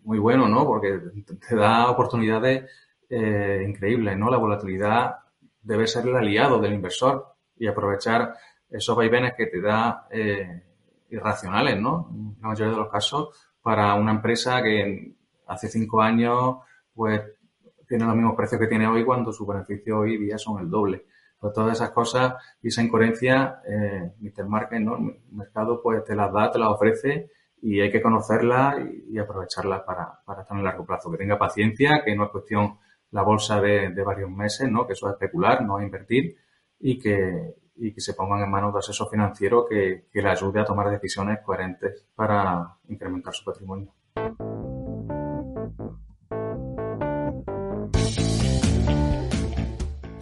muy bueno, ¿no? Porque te da oportunidades eh, increíbles, ¿no? La volatilidad debe ser el aliado del inversor y aprovechar esos vaivenes que te da eh, irracionales, ¿no? En la mayoría de los casos, para una empresa que hace cinco años, pues, tiene los mismos precios que tiene hoy cuando sus beneficios hoy día son el doble. Pues todas esas cosas y esa incoherencia, eh, Mr. Market, ¿no? El mercado, pues, te las da, te las ofrece y hay que conocerlas y, y aprovecharlas para, para estar en el largo plazo. Que tenga paciencia, que no es cuestión la bolsa de, de varios meses, ¿no? Que eso es especular, no es invertir y que, y que se pongan en manos de asesor financiero que, que le ayude a tomar decisiones coherentes para incrementar su patrimonio.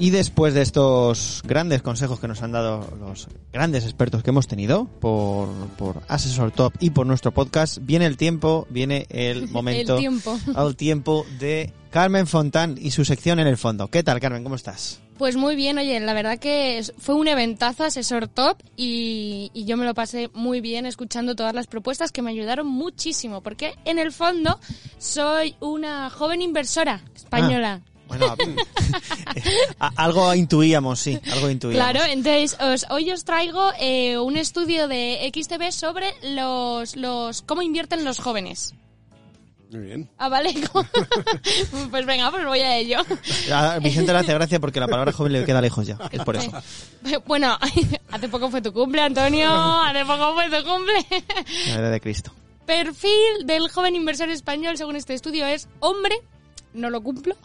Y después de estos grandes consejos que nos han dado los grandes expertos que hemos tenido por, por Asesor Top y por nuestro podcast, viene el tiempo, viene el momento, El tiempo. al tiempo de Carmen Fontán y su sección en el fondo. ¿Qué tal, Carmen? ¿Cómo estás? Pues muy bien, oye, la verdad que fue un eventazo asesor top y, y yo me lo pasé muy bien escuchando todas las propuestas que me ayudaron muchísimo, porque en el fondo soy una joven inversora española. Bueno, algo intuíamos, sí, algo intuíamos. Claro, entonces os- hoy os traigo eh, un estudio de XTB sobre los, los cómo invierten los jóvenes. Muy bien. Ah, vale. pues venga, pues voy a ello. A Vicente le hace gracia porque la palabra joven le queda lejos ya. Es por eso. Bueno, hace poco fue tu cumple, Antonio. Hace poco fue tu cumple. La edad de Cristo. Perfil del joven inversor español, según este estudio, es hombre, no lo cumplo,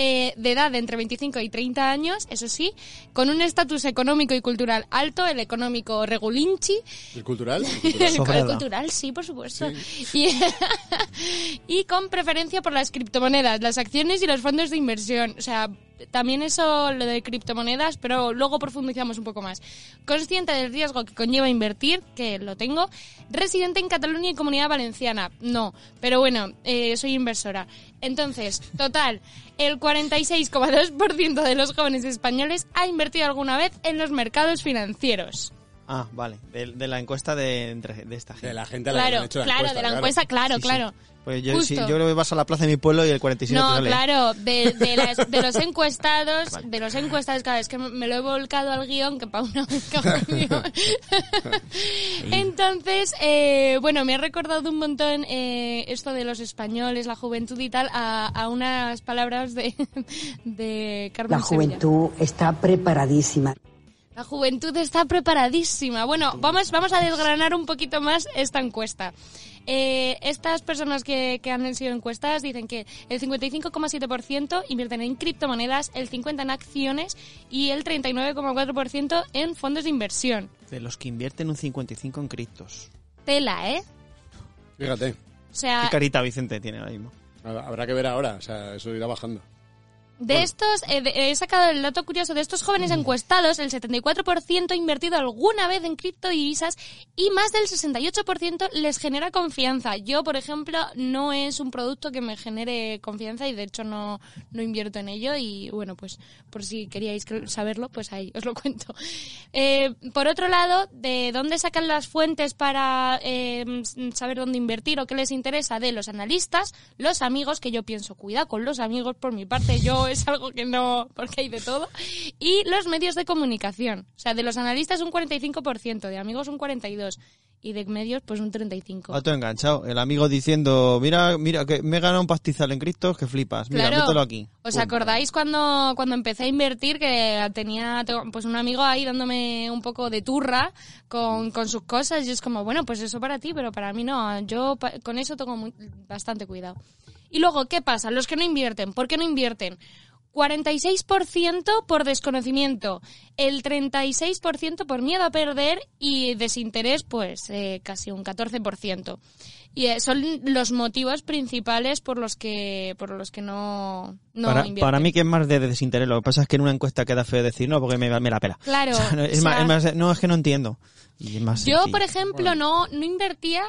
eh, de edad de entre 25 y 30 años, eso sí, con un estatus económico y cultural alto, el económico regulinchi, ¿El cultural? ¿El cultural? El cultural, sí, por supuesto. Y, y con preferencia por las criptomonedas, las acciones y los fondos de inversión. O sea, también eso, lo de criptomonedas, pero luego profundizamos un poco más. Consciente del riesgo que conlleva invertir, que lo tengo. Residente en Cataluña y Comunidad Valenciana, no. Pero bueno, eh, soy inversora. Entonces, total, el 46,2% de los jóvenes españoles ha invertido alguna vez en los mercados financieros. Ah, vale. De, de la encuesta de, de esta gente. De la gente a la que Claro, han hecho la claro, encuesta, de la encuesta, claro, Sí, sí. Pues yo, sí, yo creo que vas a la plaza de mi pueblo y el 47 te No, sale. claro, de, de, las- de los encuestados, de los encuestados, cada vez que me lo he volcado al guion, que para una vez. Entonces, eh, bueno, me ha recordado un montón eh, esto de los españoles, la juventud y tal, a, a unas palabras de, de Carmen La Sevilla. juventud está preparadísima. La juventud está preparadísima. Bueno, vamos, vamos a desgranar un poquito más esta encuesta. Eh, estas personas que, que han sido encuestadas dicen que el 55,7% invierten en criptomonedas, el 50% en acciones y el 39,4% en fondos de inversión. De los que invierten un 55 en criptos. Tela, ¿eh? Fíjate, O sea, Qué carita Vicente tiene ahora mismo. habrá que ver ahora, o sea, eso irá bajando. De estos, eh, de- he sacado el dato curioso, de estos jóvenes encuestados, el 74% ha invertido alguna vez en criptodivisas y más del 68% les genera confianza. Yo, por ejemplo, no es un producto que me genere confianza y de hecho no, no invierto en ello y bueno, pues por si queríais que- saberlo, pues ahí os lo cuento. Eh, por otro lado, ¿de dónde sacan las fuentes para eh, saber dónde invertir o qué les interesa? De los analistas, los amigos, que yo pienso, cuidado con los amigos por mi parte, yo es algo que no, porque hay de todo, y los medios de comunicación. O sea, de los analistas un 45%, de amigos un 42%, y de medios pues un 35%. Otro enganchado. El amigo diciendo, mira, mira, que me he ganado un pastizal en criptos que flipas. Mira, Claro. mételo aquí. ¿Os Pum. acordáis cuando, cuando empecé a invertir que tenía pues un amigo ahí dándome un poco de turra con, con sus cosas y es como, bueno, pues eso para ti, pero para mí no. Yo pa- con eso tengo muy- bastante cuidado. Y luego, ¿qué pasa? Los que no invierten, ¿por qué no invierten? 46% por desconocimiento, el 36% por miedo a perder y desinterés, pues eh, casi un 14%. Y eh, son los motivos principales por los que por los que no, no para, invierten. para mí que es más de desinterés. Lo que pasa es que en una encuesta queda feo decir no porque me, me la pela. Claro, O sea, no, es, o más, es más- no, es que no entiendo. Y es más Yo, sencillo. por ejemplo, no, no invertía.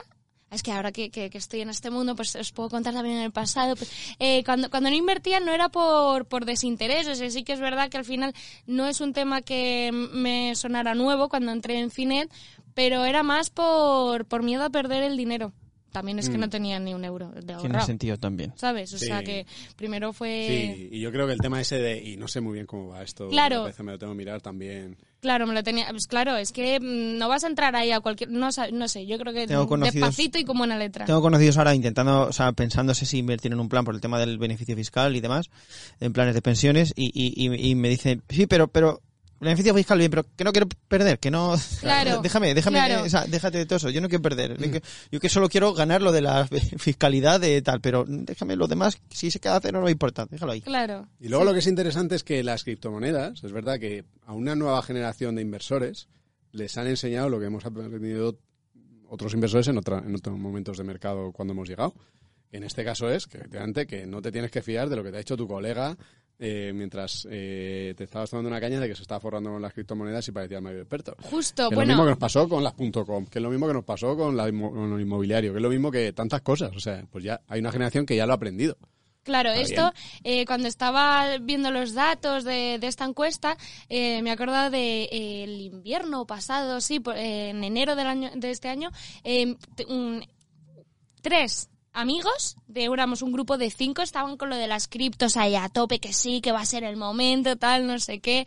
Es que ahora que, que- estoy en este mundo, pues os puedo contar también en el pasado. pues, eh, cuando, cuando no invertía no era por, por desinterés. O sea, sí que es verdad que al final no es un tema que me sonara nuevo cuando entré en Finet, pero era más por, por miedo a perder el dinero. También es que no tenía ni un euro de Tiene ahorrado. sentido también. ¿Sabes? O Sí. sea que primero fue... Sí, y yo creo que el tema ese de, y no sé muy bien cómo va esto, Claro. a veces me lo tengo que mirar también. Claro, me lo tenía. Pues claro, es que mm, no vas a entrar ahí a cualquier. No, no sé, yo creo que Tengo conocidos- despacito y con buena letra. Tengo conocidos ahora intentando, o sea, pensándose si invertir en un plan por el tema del beneficio fiscal y demás, en planes de pensiones, y, y, y, y me dicen, sí, pero, pero, beneficio fiscal bien, pero que no quiero perder, que no... Claro, déjame, déjame, claro. eh, o sea, déjate de todo eso, yo no quiero perder. que- Yo que solo quiero ganar lo de la fiscalidad de tal, pero déjame lo demás, si se queda a cero no me importa, déjalo ahí. Claro. Y luego lo que es interesante es que las criptomonedas, es verdad que a una nueva generación de inversores les han enseñado lo que hemos aprendido otros inversores en, otra- en otros momentos de mercado cuando hemos llegado. En este caso es que, efectivamente, que no te tienes que fiar de lo que te ha hecho tu colega eh, mientras eh, te estabas tomando una caña de que se estaba forrando con las criptomonedas y parecía medio experto. Justo, Que es lo bueno. mismo que nos pasó con las .com, que es lo mismo que nos pasó con, la con lo inmobiliario, que es lo mismo que tantas cosas. O sea, pues ya hay una generación que ya lo ha aprendido. Claro, Está esto, eh, cuando estaba viendo los datos de, de esta encuesta, eh, me del de, eh, el invierno pasado, sí, por- eh, en enero del año, de este año, eh, un- tres amigos, de éramos un grupo de cinco, estaban con lo de las criptos ahí a tope, que sí, que va a ser el momento, tal, no sé qué.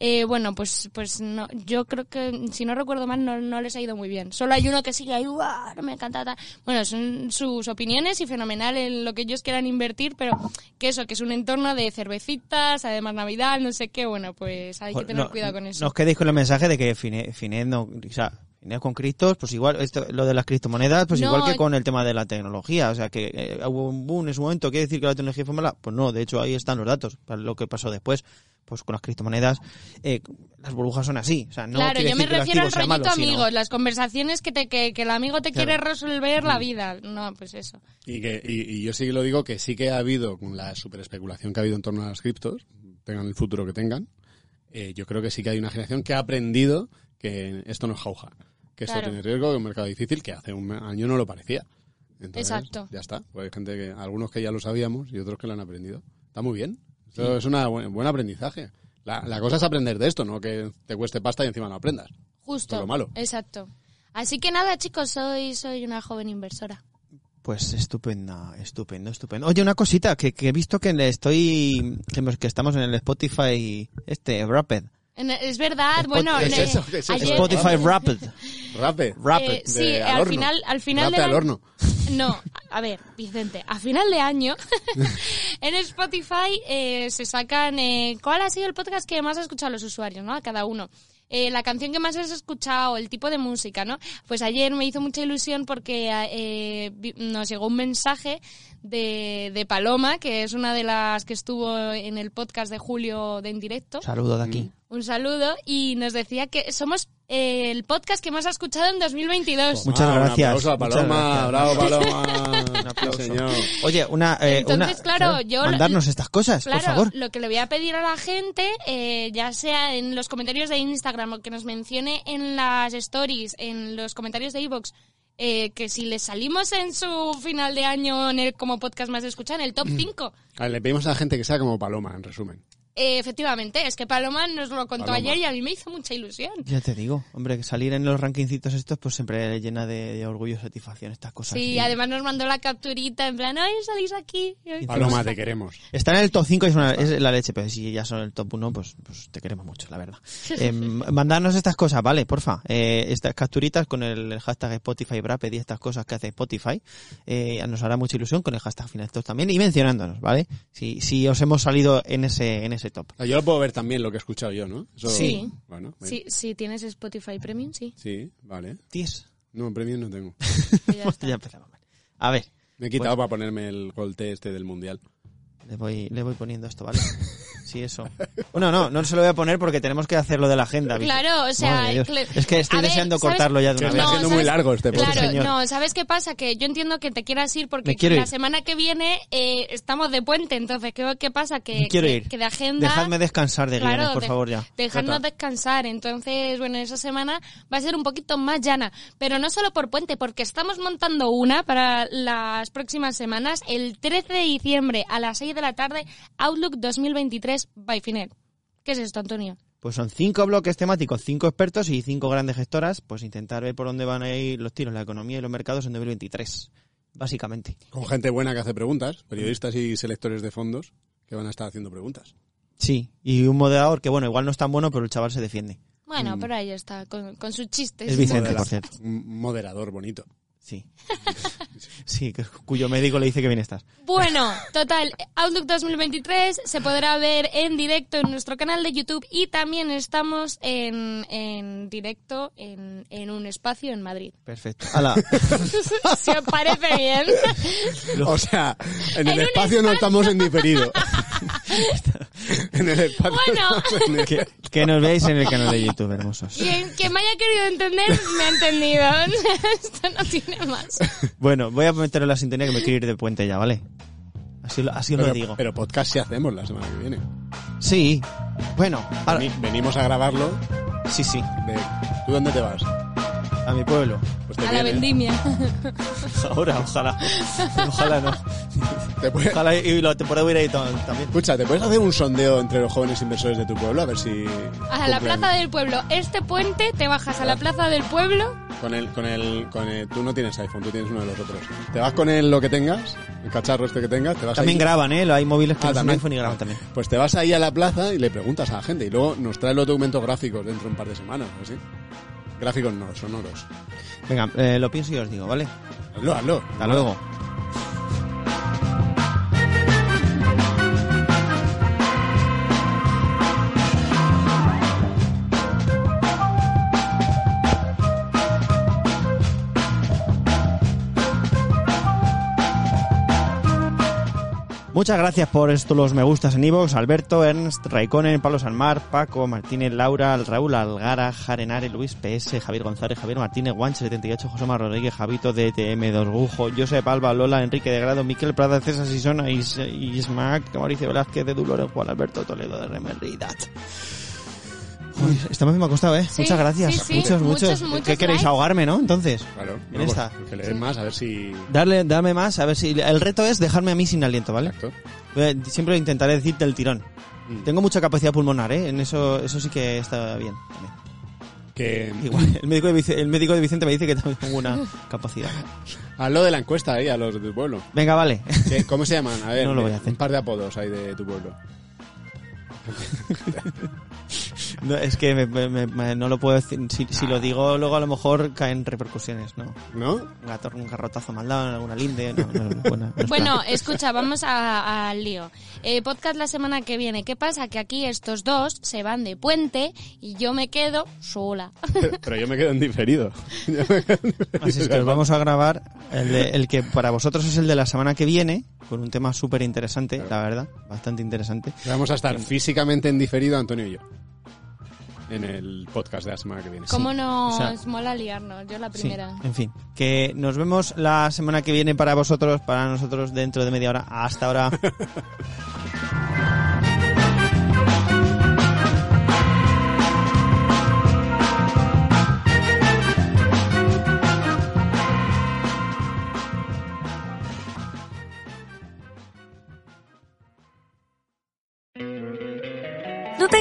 Eh, bueno, pues, pues no, yo creo que, si no recuerdo mal, no, no les ha ido muy bien. Solo hay uno que sigue ahí, ¡guau! No me encanta tal. Bueno, son sus opiniones y fenomenal en lo que ellos quieran invertir, pero que eso, que es un entorno de cervecitas, además Navidad, no sé qué, bueno, pues hay que tener no- cuidado con eso. No os quedéis con el mensaje de que Finet no, o sea, con criptos, pues igual, esto, lo de las criptomonedas, pues No, igual que eh- con el tema de la tecnología, o sea, que eh, hubo un boom en su momento, ¿quiere decir que la tecnología fue mala? Pues no, de hecho ahí están los datos, para lo que pasó después, pues con las criptomonedas, eh, las burbujas son así, o sea, no claro, yo me refiero al rollito malo, sino- amigos, las conversaciones que, te, que, que el amigo te Claro. quiere resolver la vida. No, pues eso. Y, que, y, y yo sí que lo digo que sí que ha habido, con la super especulación que ha habido en torno a las criptos, tengan el futuro que tengan, eh, yo creo que sí que hay una generación que ha aprendido que esto no es jauja, que esto Claro. tiene riesgo, que es un mercado difícil, que hace un año no lo parecía. Entonces, Exacto. Ya está. Pues hay gente que, algunos que ya lo sabíamos y otros que lo han aprendido. Está muy bien. Eso es un buen, aprendizaje. La, la cosa es aprender de esto, no que te cueste pasta y encima no aprendas. Justo. Es lo malo. Exacto. Así que nada, chicos, soy, soy una joven inversora. Pues estupenda, estupendo, estupendo. Oye, una cosita, que, que he visto que le estoy, que estamos en el Spotify, este, Rapid. En- Es verdad, bueno, ¿qué es le- eso? ¿Qué es eso? ayer- Spotify Rapid. Rape. Rapid. Eh, sí, de al horno. final, al final Rape del al año- horno. No, a ver, Vicente, a final de año en Spotify eh, se sacan eh, cuál ha sido el podcast que más ha escuchado los usuarios, ¿no? A cada uno. Eh, la canción que más has escuchado, el tipo de música, ¿no? Pues ayer me hizo mucha ilusión porque eh, nos llegó un mensaje de, de Paloma, que es una de las que estuvo en el podcast de Julio de En Directo. Saludo de aquí. Un saludo y nos decía que somos eh, el podcast que más ha escuchado en 2022. Muchas Ah, gracias, Un aplauso a muchas Paloma. gracias. Bravo, Paloma. Un aplauso. Señor. Oye, una, eh, Entonces, una- claro, yo- mandarnos estas cosas, Claro, por favor. lo que le voy a pedir a la gente, eh, ya sea en los comentarios de Instagram o que nos mencione en las stories, en los comentarios de iVoox, eh, que si les salimos en su final de año en el, como podcast más escuchado, en el top 5. A ver, le pedimos a la gente que sea como Paloma, en resumen. Eh, efectivamente, es que Paloma nos lo contó Paloma. ayer y a mí me hizo mucha ilusión. Ya te digo, hombre, que salir en los rankingcitos estos, pues siempre llena de, de orgullo y satisfacción estas cosas. Sí, Y- además nos mandó la capturita en plan, ay, salís aquí. Y- Paloma, te queremos. Estar en el top 5 es, una- es la leche, pero si ya son el top 1, pues, pues te queremos mucho, la verdad. Eh, mandarnos estas cosas, ¿vale? Porfa. Eh, estas capturitas con el, el hashtag Spotify Braped y estas cosas que hace Spotify. Eh, nos hará mucha ilusión con el hashtag Finaltos también y mencionándonos, ¿vale? Si, si os hemos salido en ese, en ese top. Ah, Yo lo puedo ver también lo que he escuchado yo, ¿no? Eso- Sí. Bueno. Sí, si tienes Spotify Premium, sí. Sí, vale. Ties. No, premium no tengo. Ya ya empezamos. mal. A ver, Me he quitado para ponerme el golte este del mundial. Le voy, le voy poniendo esto, ¿vale? Sí, eso. Bueno, no, no se lo voy a poner porque tenemos que hacer lo de la agenda. Vicky. Claro, o sea, es que estoy ver, deseando ¿sabes? cortarlo ya de una está vez. siendo muy largo este. Claro, señor. no, ¿sabes qué pasa? Que yo entiendo que te quieras ir porque la ir. semana que viene eh, estamos de puente, entonces ¿qué, qué pasa? Que, quiero que, ir. que de agenda... Dejadme descansar de guiones, por de- favor, ya. Dejarnos Trata. descansar. Entonces, bueno, esa semana va a ser un poquito más llana. Pero no solo por puente, porque estamos montando una para las próximas semanas. El 13 de diciembre a las 6 de la tarde, Outlook 2023 by Finet. ¿Qué es esto, Antonio? Pues son cinco bloques temáticos, cinco expertos y cinco grandes gestoras, pues intentar ver por dónde van a ir los tiros, la economía y los mercados en 2023, básicamente. Con gente buena que hace preguntas, periodistas y selectores de fondos que van a estar haciendo preguntas. Sí, y un moderador que, bueno, igual no es tan bueno, pero el chaval se defiende. Bueno, pero ahí está, con, con sus chistes. Es Vicente, por cierto. Un moderador bonito. Sí. Sí, cuyo médico le dice que bien estás. Bueno, total, Outlook 2023 se podrá ver en directo en nuestro canal de YouTube y también estamos en, en directo en, en un espacio en Madrid. Perfecto. Hala. si os parece bien. O sea, en el En espacio no estamos en diferido. en el espacio Bueno. el- que, que nos veáis en el canal de YouTube, hermosos. Quien, quien me haya querido entender, me ha entendido. Esto no tiene más. Bueno, voy a meterle la sintonía que me quiero ir de puente ya, ¿vale? Así, lo- así os lo Pero, digo. pero podcast sí hacemos la semana que viene. Sí. Bueno, ahora- Veni- venimos a grabarlo. sí, sí. De, ¿Tú dónde te vas? A mi pueblo. Pues te A la vendimia. Ahora, ojalá. Ojalá no. Te puede- Ojalá y la temporada hubiera ido también. Escucha, ¿te puedes hacer un sondeo entre los jóvenes inversores de tu pueblo? A ver si... A la plaza del pueblo. Este puente te bajas a la plaza del pueblo. Con el, con el, con el... Tú no tienes iPhone, tú tienes uno de los otros. Te vas con el, lo que tengas, el cacharro este que tengas, te vas También ahí- graban, ¿eh? Hay móviles que Ah, no son ¿también? iPhone y graban también. Pues te vas ahí a la plaza y le preguntas a la gente y luego nos trae los documentos gráficos dentro de un par de semanas, ¿así? Gráficos no, sonoros. Venga, eh, lo pienso y os digo, ¿vale? Hazlo, hazlo. Hasta luego. Muchas gracias por esto, los me gustas en iVoox, Alberto, Ernst, Raikkonen, Pablo Sanmar, Paco, Martínez, Laura, Raúl Algara, Jarenare, Luis PS, Javier González, Javier Martínez, Guanche78, José Mar Rodríguez, Javito, DTM, Dos Gujo, Josep Alba, Lola, Enrique de Grado, Miquel Prada, César Sisona, Is, Ismac, Mauricio Velázquez, de Dolores, Juan Alberto Toledo, de Remerridad. Uy, esta vez me ha costado, ¿eh? Sí, muchas gracias. sí, sí, muchos, muchos. muchos, muchos ¿Qué queréis? likes. ¿Ahogarme, no? Entonces. Claro. En no, esta. pues, que le den más, a ver si... Darle, darme más, a ver si... El reto es dejarme a mí sin aliento, ¿vale? Exacto. Eh, Siempre intentaré decirte el tirón. Mm. Tengo mucha capacidad pulmonar, ¿eh? En eso, eso sí que está bien. también. Que... Igual, el médico, de Vicente, el médico de Vicente me dice que también tengo una capacidad. Hazlo de la encuesta ahí a los de tu pueblo. Venga, vale. ¿Qué- ¿Cómo se llaman? A ver, No lo voy a hacer. un par de apodos ahí de tu pueblo. No, es que me- me- me- no lo puedo decir. Si, si lo digo, luego a lo mejor caen repercusiones, ¿no? ¿No? Un gato, un garrotazo mal dado, alguna linde. No, no, no, buena, no es Bueno, escucha, vamos a- al lío. Eh, podcast la semana que viene. ¿Qué pasa? Que aquí estos dos se van de puente y yo me quedo sola. Pero yo me quedo en diferido. Yo me quedo en diferido. Así es que os vamos a grabar el, de- el que para vosotros es el de la semana que viene, con un tema súper interesante, la verdad, bastante interesante. Vamos a estar físicamente en diferido, Antonio y yo. En el podcast de la semana que viene. ¿Cómo nos o sea- mola liarnos? Yo la Sí, primera. en fin, que nos vemos la semana que viene para vosotros, para nosotros dentro de media hora. Hasta ahora.